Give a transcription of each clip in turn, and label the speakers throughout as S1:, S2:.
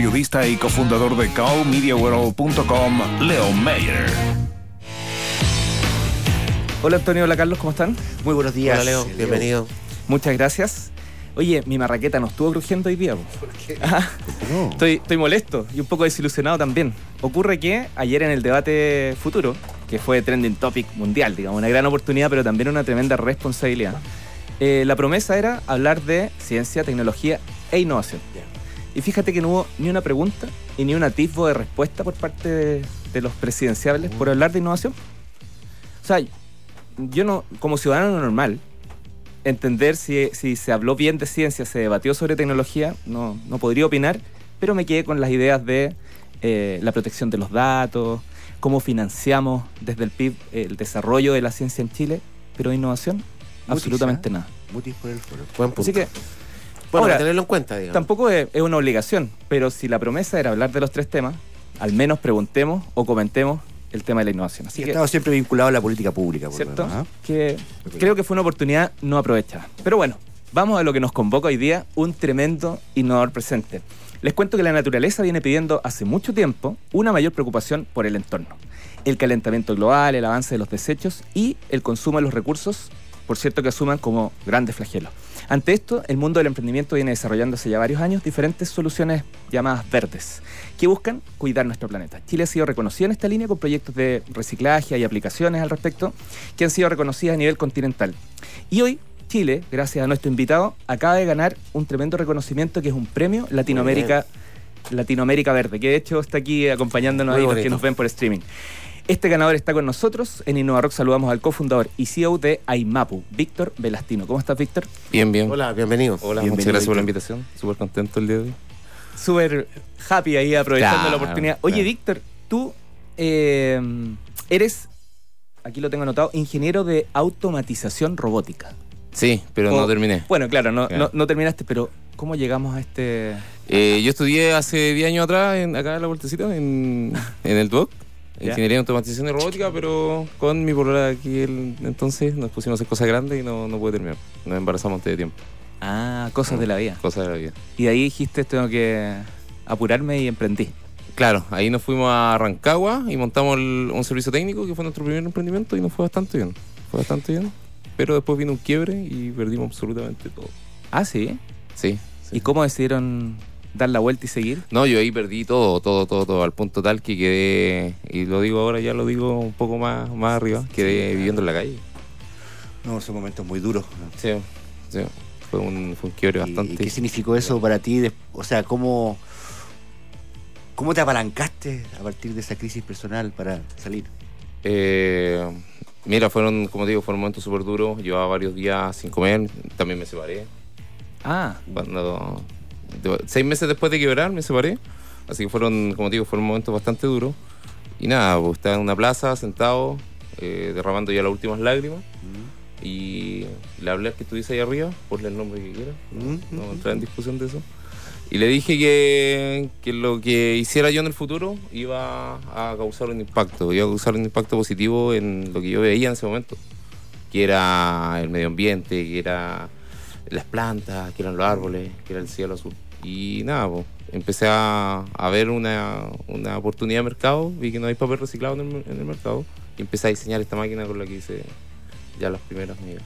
S1: Periodista y cofundador de cowmediaworld.com, Leo Mayer.
S2: Hola Antonio, hola Carlos, ¿cómo están?
S3: Muy buenos días.
S4: Hola Leo, bienvenido.
S2: Muchas gracias. Oye, mi marraqueta no estuvo crujiendo hoy día. po.
S3: ¿Por qué?
S2: Ah,
S3: No.
S2: estoy, estoy molesto y un poco desilusionado también. Ocurre que ayer en el debate futuro, que fue trending topic mundial, digamos, una gran oportunidad, pero también una tremenda responsabilidad, eh, la promesa era hablar de ciencia, tecnología e innovación. Y fíjate que no hubo ni una pregunta y ni un atisbo de respuesta por parte de, de los presidenciables por hablar de innovación. O sea, yo no, como ciudadano normal, entender si, si se habló bien de ciencia, se debatió sobre tecnología, no, no podría opinar, pero me quedé con las ideas de eh, la protección de los datos, cómo financiamos desde el PIB el desarrollo de la ciencia en Chile, pero innovación, absolutamente nada.
S3: Mutis por el foro.
S4: Buen punto.
S2: Así que
S4: bueno,
S2: ahora,
S4: tenerlo en cuenta, digamos.
S2: tampoco es, es una obligación, pero si la promesa era hablar de los tres temas, al menos preguntemos o comentemos el tema de la innovación. Así
S3: Sí,
S2: que,
S3: estado siempre vinculado a la política pública, por
S2: ¿cierto?
S3: ¿ah?
S2: Que creo que fue una oportunidad no aprovechada. Pero bueno, vamos a lo que nos convoca hoy día, un tremendo innovador presente. Les cuento que la naturaleza viene pidiendo hace mucho tiempo una mayor preocupación por el entorno. El calentamiento global, el avance de los desechos y el consumo de los recursos, por cierto que asuman como grandes flagelos. Ante esto, el mundo del emprendimiento viene desarrollando hace ya varios años diferentes soluciones llamadas verdes, que buscan cuidar nuestro planeta. Chile ha sido reconocido en esta línea con proyectos de reciclaje y aplicaciones al respecto que han sido reconocidas a nivel continental. Y hoy, Chile, gracias a nuestro invitado, acaba de ganar un tremendo reconocimiento que es un premio Latinoamérica, Latinoamérica Verde, que de hecho está aquí acompañándonos
S4: Muy
S2: ahí los que
S4: bonito.
S2: nos ven por streaming. Este ganador está con nosotros. En InnovaRock saludamos al cofundador y CEO de Aimapu, Víctor Velastino. ¿Cómo estás, Víctor?
S5: Bien, bien.
S4: Hola, bienvenido.
S5: Hola,
S3: Bienvenido,
S5: muchas gracias por la invitación. Súper contento el día de hoy.
S2: Súper happy ahí aprovechando
S5: Claro,
S2: la oportunidad. Oye,
S5: claro.
S2: Víctor, tú eh, eres, aquí lo tengo anotado, ingeniero de automatización robótica.
S5: Sí, pero
S2: O-
S5: no terminé.
S2: Bueno, claro, no,
S5: Claro.
S2: no- no terminaste, pero ¿cómo llegamos a este...?
S5: Eh, yo estudié hace 10 años atrás, en, acá en la vueltecita, en, en el DUOC. Ingeniería en automatización y robótica, pero con mi polola aquí el, entonces nos pusimos a hacer cosas grandes y no, no pude terminar. Nos embarazamos antes de tiempo.
S2: Ah, cosas de la vida.
S5: Cosas de la vida.
S2: Y de ahí dijiste, tengo que apurarme y emprendí.
S5: Claro, ahí nos fuimos a Rancagua y montamos el- un servicio técnico que fue nuestro primer emprendimiento y nos fue bastante bien. Fue bastante bien. Pero después vino un quiebre y perdimos absolutamente todo.
S2: Ah, sí.
S5: Sí. sí.
S2: ¿Y cómo decidieron dar la vuelta y seguir?
S5: No, yo ahí perdí todo, todo, todo, todo, al punto tal que quedé, y lo digo ahora, ya lo digo un poco más, más arriba, quedé viviendo en la calle.
S3: No, son momentos muy duros.
S5: Sí, sí, fue un, fue un quiebre
S3: ¿Y-
S5: bastante.
S3: ¿Y qué significó eso para ti? O sea, ¿cómo, ¿cómo te apalancaste a partir de esa crisis personal para salir?
S5: Eh, mira, fueron, como te digo, fueron momentos súper duros, llevaba varios días sin comer, también me separé.
S2: Ah,
S5: Cuando, seis meses después de quebrar me separé, así que fueron, como digo, fueron momentos bastante duros. Y nada, pues, estaba en una plaza sentado, eh, derramando ya las últimas lágrimas.
S3: ¿Mm?
S5: y le hablé al que estuviese ahí arriba, ponle el nombre que quiera, no,
S3: Mm,
S5: no
S3: mm,
S5: entrar en discusión de eso. Y le dije que, que lo que hiciera yo en el futuro iba a causar un impacto, iba a causar un impacto positivo en lo que yo veía en ese momento, que era el medio ambiente, que era las plantas, que eran los árboles, que era el cielo azul. Y nada, pues, empecé a, a ver una, una oportunidad de mercado, vi que no hay papel reciclado en el, en el mercado, y empecé a diseñar esta máquina con la que hice ya las primeras medidas.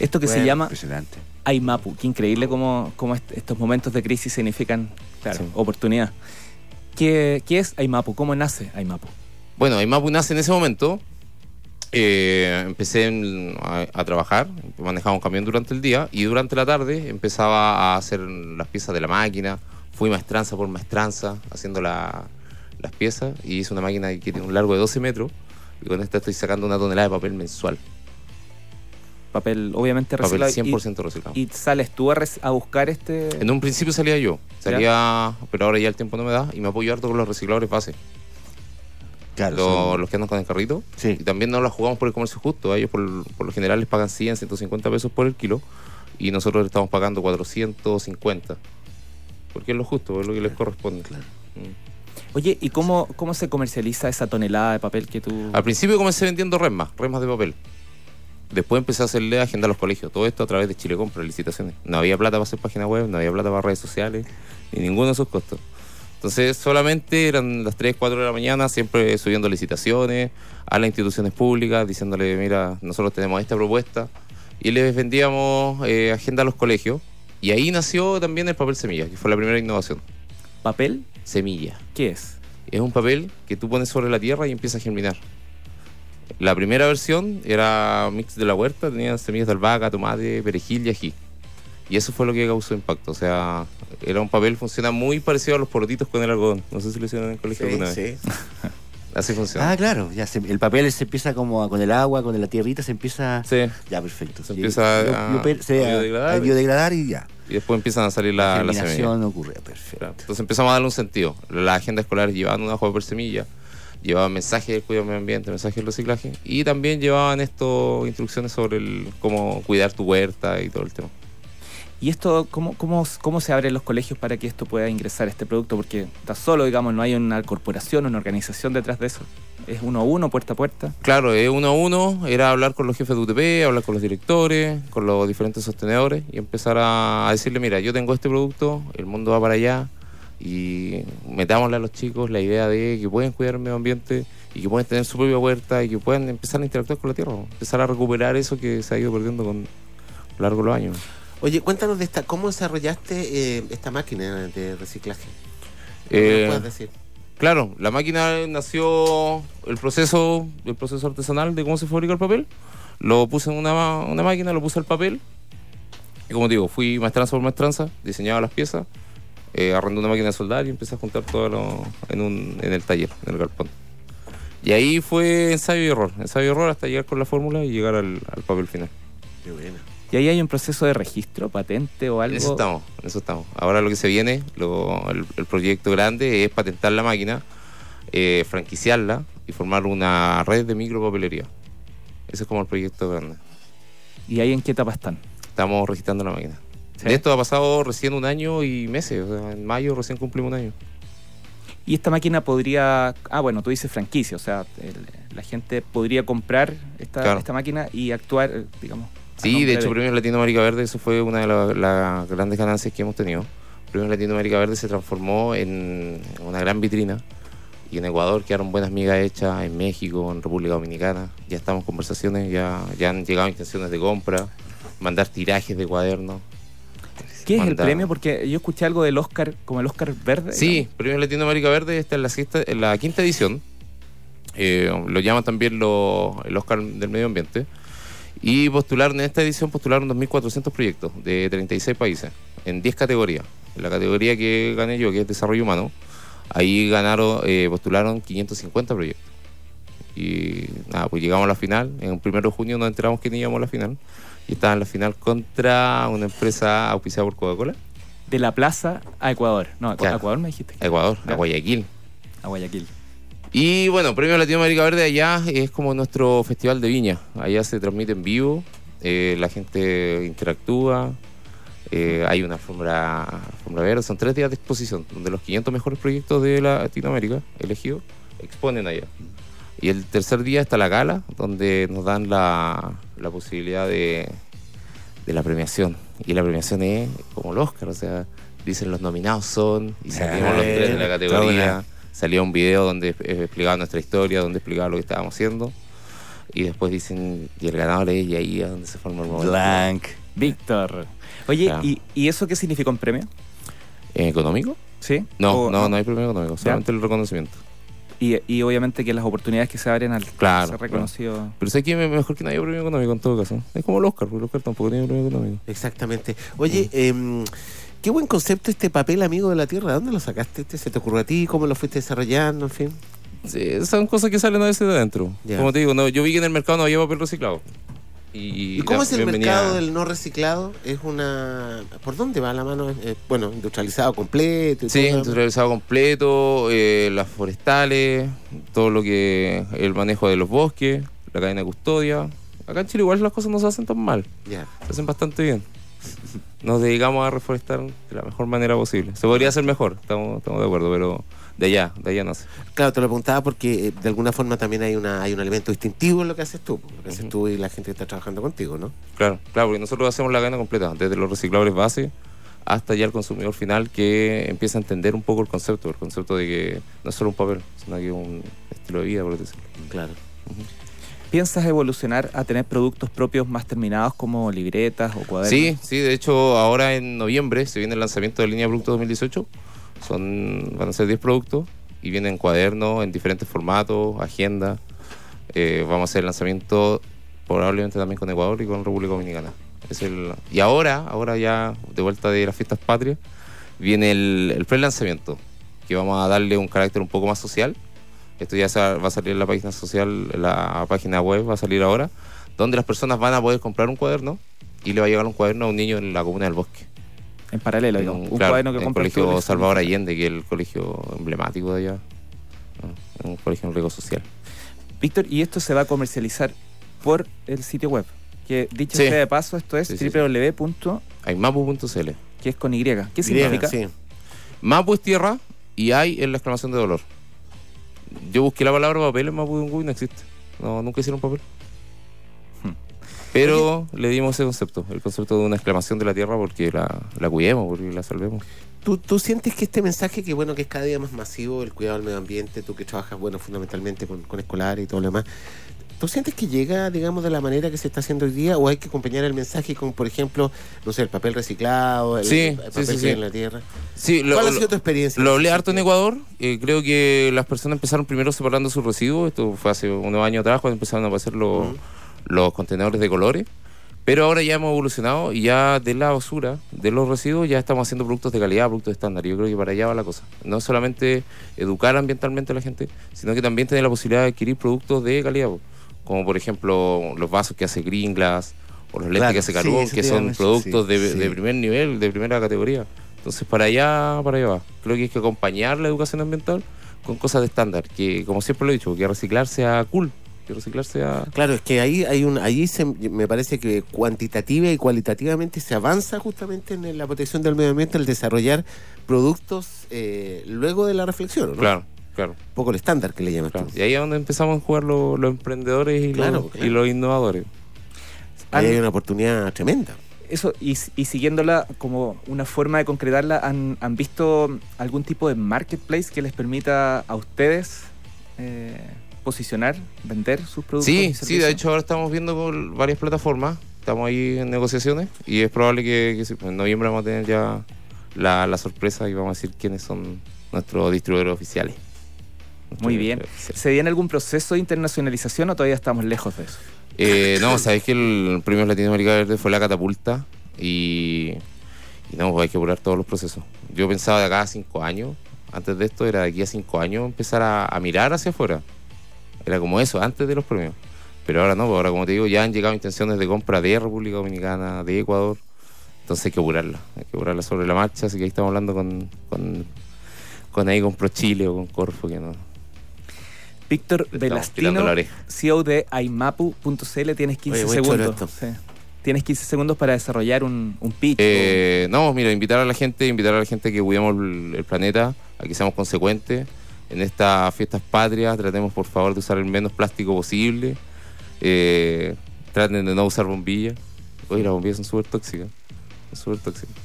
S2: esto que se llama
S3: Impresionante.
S2: Aimapu. Qué increíble cómo, cómo est- estos momentos de crisis significan, claro,
S5: Sí.
S2: oportunidad. ¿Qué, ¿Qué es Aimapu? ¿Cómo nace Aimapu?
S5: Bueno, Aimapu nace en ese momento. Eh, empecé en- a, a trabajar, manejaba un camión durante el día y durante la tarde empezaba a hacer las piezas de la máquina. Fui maestranza por maestranza haciendo la- las piezas y hice una máquina que tiene un largo de 12 metros y con esta estoy sacando una tonelada de papel mensual.
S2: Papel, obviamente,
S5: Papel
S2: reciclado.
S5: 100% reciclado.
S2: Y, sales tú a, a buscar este...
S5: En un principio salía yo, salía, pero ahora ya el tiempo no me da y me apoyo harto con los recicladores base,
S3: Claro.
S5: los,
S3: son-
S5: los que andan con el carrito.
S3: sí.
S5: Y también no las jugamos por el comercio justo. Ellos por, por lo general les pagan 100, 150 pesos por el kilo. Y nosotros le estamos pagando 450. Porque es lo justo, es lo que les corresponde.
S3: Claro.
S5: Mm.
S2: Oye, ¿y cómo, cómo se comercializa esa tonelada de papel que tú...?
S5: Al principio comencé vendiendo resmas, resmas de papel. Después empecé a hacerle agenda a los colegios. Todo esto a través de Chile Compra, licitaciones. No había plata para hacer página web, no había plata para redes sociales, ni ninguno de esos costos. Entonces solamente eran las 3, 4 de la mañana, siempre subiendo licitaciones a las instituciones públicas, diciéndole, mira, nosotros tenemos esta propuesta. Y les vendíamos eh, agenda a los colegios. Y ahí nació también el papel semilla, que fue la primera innovación.
S2: ¿Papel?
S5: Semilla.
S2: ¿Qué es?
S5: Es un papel que tú pones sobre la tierra y empieza a germinar. La primera versión era mix de la huerta, tenía semillas de albahaca, tomate, perejil y ají. Y eso fue lo que causó impacto. O sea, era un papel, funciona muy parecido a los porotitos con el algodón. No sé si lo hicieron en el colegio alguna vez.
S4: Sí, sí.
S5: Así funciona.
S3: Ah, claro, ya se- el papel se empieza como con el agua, con la tierrita, se empieza.
S5: Sí.
S3: Ya, perfecto.
S5: Se empieza a-
S3: se-
S5: biodegradar.
S3: a biodegradar y ya.
S5: Y después empiezan a salir la,
S3: La
S5: la semilla.
S3: ocurre, perfecto.
S5: Claro. Entonces empezamos a darle un sentido. La agenda escolar llevaban una de papel semilla, llevaban mensajes del cuidado del medio ambiente, mensajes del reciclaje y también llevaban esto instrucciones sobre el cómo cuidar tu huerta y todo el tema.
S2: ¿Y esto, cómo, cómo, cómo se abren los colegios para que esto pueda ingresar este producto? Porque está solo, digamos, no hay una corporación, una organización detrás de eso. Es uno a uno, puerta a puerta.
S5: Claro, es uno a uno, era hablar con los jefes de UTP, hablar con los directores, con los diferentes sostenedores y empezar a, decirle, mira, yo tengo este producto, el mundo va para allá y metámosle a los chicos la idea de que pueden cuidar el medio ambiente y que pueden tener su propia huerta y que pueden empezar a interactuar con la tierra, empezar a recuperar eso que se ha ido perdiendo con a lo largo de los años.
S4: Oye, cuéntanos de esta, ¿cómo desarrollaste eh, esta máquina de reciclaje? ¿Qué
S5: Eh,
S4: puedes decir?
S5: Claro, la máquina nació el proceso, el proceso artesanal de cómo se fabrica el papel. Lo puse en una, una máquina, lo puse al papel. Y como digo, fui maestranza por maestranza, diseñaba las piezas, eh, arrendé una máquina de soldar y empecé a juntar todo lo- en, un, en el taller, en el galpón. Y ahí fue ensayo y error, ensayo y error hasta llegar con la fórmula y llegar al, al papel final.
S4: Qué buena.
S2: Y ahí hay un proceso de registro, patente o algo.
S5: En eso estamos, en eso estamos. Ahora lo que se viene, lo- el, el proyecto grande es patentar la máquina, eh, franquiciarla y formar una red de micropapelería. Ese es como el proyecto grande.
S2: ¿Y ahí en qué etapa están?
S5: Estamos registrando la máquina.
S2: Sí.
S5: De esto ha pasado recién un año y meses. O sea, en mayo recién cumplimos un año.
S2: Y esta máquina podría. Ah, bueno, tú dices franquicia, o sea, el- la gente podría comprar esta,
S5: Claro.
S2: esta máquina y actuar, eh, digamos.
S5: Sí, de hecho, Premios Latinoamérica Verde, eso fue una de la- las grandes ganancias que hemos tenido. Premios Latinoamérica Verde se transformó en una gran vitrina. Y en Ecuador quedaron buenas migas hechas, en México, en República Dominicana. Ya estamos en conversaciones, ya, ya han llegado intenciones de compra, mandar tirajes de cuadernos.
S2: ¿Qué es el premio? Porque yo escuché algo del Oscar, como el Oscar verde.
S5: Sí,
S2: digamos.
S5: Premios Latinoamérica Verde está en la, sexta- la quinta edición. Eh, lo llaman también lo- el Oscar del Medio Ambiente. Y postularon, en esta edición postularon 2.400 proyectos de 36 países, en 10 categorías. En la categoría que gané yo, que es Desarrollo Humano, ahí ganaron, eh, postularon 550 proyectos. Y nada, pues llegamos a la final. En el primero de junio nos enteramos que íbamos a la final. Y estaba en la final contra una empresa auspiciada por Coca-Cola.
S2: De la plaza a Ecuador. No, a
S5: Claro.
S2: Ecuador me dijiste.
S5: Ecuador, a
S2: Ya.
S5: Guayaquil.
S2: A Guayaquil.
S5: Y bueno, Premio Latinoamérica Verde allá es como nuestro festival de viña. Allá se transmite en vivo, eh, la gente interactúa, eh, hay una alfombra, alfombra verde, son tres días de exposición, donde los 500 mejores proyectos de Latinoamérica elegidos exponen allá. Y el tercer día está la gala, donde nos dan la, la posibilidad de, de la premiación. Y la premiación es como el Oscar, o sea, dicen los nominados son, y salimos los tres de la categoría. Salía un video donde eh, explicaba nuestra historia, donde explicaba lo que estábamos haciendo. Y después dicen, y el ganador es, y ahí es donde se forma el momento.
S3: Blanc.
S2: Víctor. Oye,
S5: Claro.
S2: ¿y, ¿y eso qué significa un premio?
S5: ¿Eh, ¿Económico?
S2: ¿Sí?
S5: No,
S2: O-
S5: no, no hay premio económico, solamente el reconocimiento.
S2: Y, y obviamente que las oportunidades que se abren al
S5: Claro,
S2: ser reconocido.
S5: Pero sé que me- mejor que no haya premio económico en todo caso. Es como el Oscar, porque el Oscar tampoco tiene premio económico.
S4: Exactamente. Oye, em, qué buen concepto este papel amigo de la tierra. ¿Dónde lo sacaste? este? ¿Se te ocurrió a ti? ¿Cómo lo fuiste desarrollando? En fin.
S5: Sí, son cosas que salen a veces de adentro. Como te digo, no, yo vi que en el mercado no había papel reciclado. ¿Y,
S4: ¿Y cómo es el mercado del no reciclado? Es una... ¿Por dónde va la mano? Eh, bueno, industrializado completo. y
S5: Sí,
S4: todo.
S5: industrializado completo, eh, las forestales, todo lo que el manejo de los bosques, la cadena de custodia. Acá en Chile igual las cosas no se hacen tan mal,
S4: Ya.
S5: se hacen bastante bien. Nos dedicamos a reforestar de la mejor manera posible. Se podría hacer mejor, estamos, estamos de acuerdo, pero de allá, de allá no sé.
S4: Claro, te lo preguntaba porque eh, de alguna forma también hay una hay un elemento distintivo en lo que haces tú. Lo que haces tú y la gente que está trabajando contigo, ¿no?
S5: Claro, claro, porque nosotros hacemos la cadena completa, desde los reciclables base hasta ya el consumidor final que empieza a entender un poco el concepto, el concepto de que no es solo un papel, sino que es un estilo de vida, por decirlo.
S4: Claro.
S2: ¿Piensas evolucionar a tener productos propios más terminados como libretas o cuadernos?
S5: Sí, sí, de hecho ahora en noviembre se viene el lanzamiento de línea de productos 2018. Son, van a ser 10 productos y vienen cuadernos en diferentes formatos, agenda. Eh, vamos a hacer el lanzamiento probablemente también con Ecuador y con República Dominicana. Y ahora, ahora ya de vuelta de las fiestas patrias, viene el, el pre-lanzamiento, que vamos a darle un carácter un poco más social. Esto ya va a salir en la página social, en la página web, va a salir ahora, donde las personas van a poder comprar un cuaderno y le va a llegar un cuaderno a un niño en la comuna del bosque.
S2: En paralelo,
S5: En un,
S2: Un
S5: claro,
S2: cuaderno que
S5: en el
S2: tú,
S5: colegio
S2: le-
S5: Salvador Allende, que es el colegio emblemático de allá. Un colegio en riesgo social.
S2: Víctor, y esto se va a comercializar por el sitio web. Que dicho
S5: Sí.
S2: sea de paso, esto es
S5: Sí, sí, sí.
S2: www.
S5: Aymapu.cl.
S2: que es con Y. ¿Qué
S4: Griega,
S2: significa?
S4: sí.
S5: Mapu es tierra y hay es la exclamación de dolor. Yo busqué la palabra papel en Mapudungun y no existe. No, nunca hicieron papel.
S2: Hmm.
S5: Pero le dimos ese concepto, el concepto de una exclamación de la tierra porque la, la cuidemos, porque la salvemos.
S4: ¿Tú, tú sientes que este mensaje, que bueno, que es cada día más masivo, el cuidado del medio ambiente, tú que trabajas, bueno, fundamentalmente con, con escolares y todo lo demás, ¿tú sientes que llega, digamos, de la manera que se está haciendo hoy día o hay que acompañar el mensaje con, por ejemplo, no sé, el papel reciclado, el,
S5: Sí,
S4: el
S5: sí,
S4: papel
S5: sí, sí.
S4: en la tierra?
S5: Sí, lo,
S4: ¿Cuál ha sido tu experiencia?
S5: Lo hablé harto en Ecuador. eh, creo que las personas empezaron primero separando sus residuos. Esto fue hace unos años atrás cuando empezaron a aparecer los, los contenedores de colores. Pero ahora ya hemos evolucionado y ya de la basura, de los residuos, ya estamos haciendo productos de calidad, productos estándar. Yo creo que para allá va la cosa. No solamente educar ambientalmente a la gente, sino que también tener la posibilidad de adquirir productos de calidad. Como por ejemplo los vasos que hace Green Glass o los lentes
S3: Claro,
S5: que hace
S3: sí,
S5: Carbón,
S3: eso
S5: que
S3: a
S5: son productos
S3: sí,
S5: de,
S3: sí.
S5: de primer nivel, de primera categoría. Entonces, para allá, para allá va. Creo que hay que acompañar la educación ambiental con cosas de estándar, que como siempre lo he dicho, que reciclar sea cool, que reciclar sea...
S4: Claro, es que ahí hay un, ahí se, me parece que cuantitativa y cualitativamente se avanza justamente en la protección del medio ambiente, el desarrollar productos eh, luego de la reflexión, ¿no?
S5: Claro, claro,
S4: Un poco el estándar que le llamas
S5: claro.
S4: tú.
S5: Y ahí es donde empezamos a jugar los, los emprendedores y,
S4: Claro,
S5: los,
S4: claro.
S5: y los innovadores.
S4: Ahí hay una oportunidad tremenda.
S2: Eso, y, y siguiéndola como una forma de concretarla, ¿han, han visto algún tipo de marketplace que les permita a ustedes eh, posicionar, vender sus productos?
S5: Sí, sí, de hecho ahora estamos viendo con varias plataformas, estamos ahí en negociaciones y es probable que, que sí, en noviembre vamos a tener ya la, la sorpresa y vamos a decir quiénes son nuestros distribuidores oficiales.
S2: Muy bien. ¿Se viene algún proceso de internacionalización o todavía estamos lejos de eso?
S5: Eh, no, sabéis que el premio Latinoamérica Verde fue la catapulta y, y no, pues hay que apurar todos los procesos. Yo pensaba de acá a cinco años, antes de esto era de aquí a cinco años empezar a, a mirar hacia afuera. Era como eso, antes de los premios. Pero ahora no, pues ahora como te digo, ya han llegado intenciones de compra de República Dominicana, de Ecuador. Entonces hay que apurarla, hay que apurarla sobre la marcha, así que ahí estamos hablando con, con, con ahí con ProChile o con Corfo, que no.
S2: Víctor Velastino. CEO de aimapu.cl, tienes 15
S4: Oye, buen choro
S2: segundos. Sí. Tienes 15 segundos para desarrollar un, un pitch.
S5: Eh, no, mira, invitar a la gente, invitar a la gente que cuidemos el, el planeta, a que seamos consecuentes. En estas fiestas patrias tratemos por favor de usar el menos plástico posible. Eh, traten de no usar bombillas. Oye, las bombillas son súper tóxicas. Son súper tóxicas.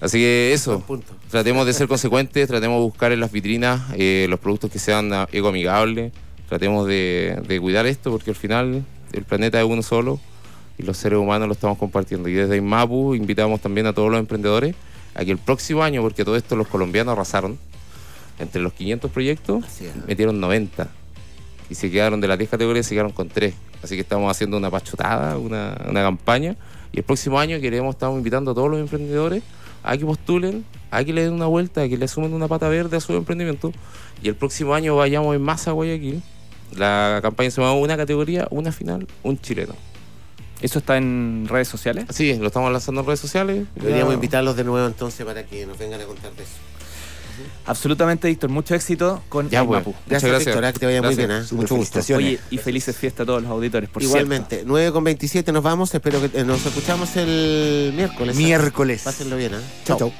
S5: Así que eso, tratemos de ser consecuentes, tratemos de buscar en las vitrinas eh, los productos que sean ecoamigables. Tratemos de, de cuidar esto porque al final el planeta es uno solo y los seres humanos lo estamos compartiendo. Y desde Mapu invitamos también a todos los emprendedores a que el próximo año, porque todo esto los colombianos arrasaron, entre los 500 proyectos metieron 90 y se quedaron de las 10 categorías, se quedaron con 3. Así que estamos haciendo una pachotada, una, una campaña. Y el próximo año queremos, estamos invitando a todos los emprendedores a que postulen, a que le den una vuelta, a que le sumen una pata verde a su emprendimiento. Y el próximo año vayamos en masa a Guayaquil. La campaña se llama Una categoría, una final, un chileno.
S2: ¿Eso está en redes sociales?
S5: Sí, lo estamos lanzando en redes sociales.
S4: Deberíamos
S5: Ya-
S4: invitarlos de nuevo entonces para que nos vengan a contar de eso.
S2: Absolutamente, Víctor. Mucho éxito con
S5: Ya, pues. Muchas
S4: Gracias,
S5: gracias.
S4: Víctor, que te vaya muy bien.
S3: Súper
S4: Mucho gusto.
S2: Oye, y felices fiestas a todos los auditores, por
S4: Igualmente, 9 con 27 nos vamos. Espero que eh, nos escuchamos el miércoles. ¿ah?
S3: Miércoles.
S4: Pásenlo bien, ¿ah?
S3: Chao.
S4: chau.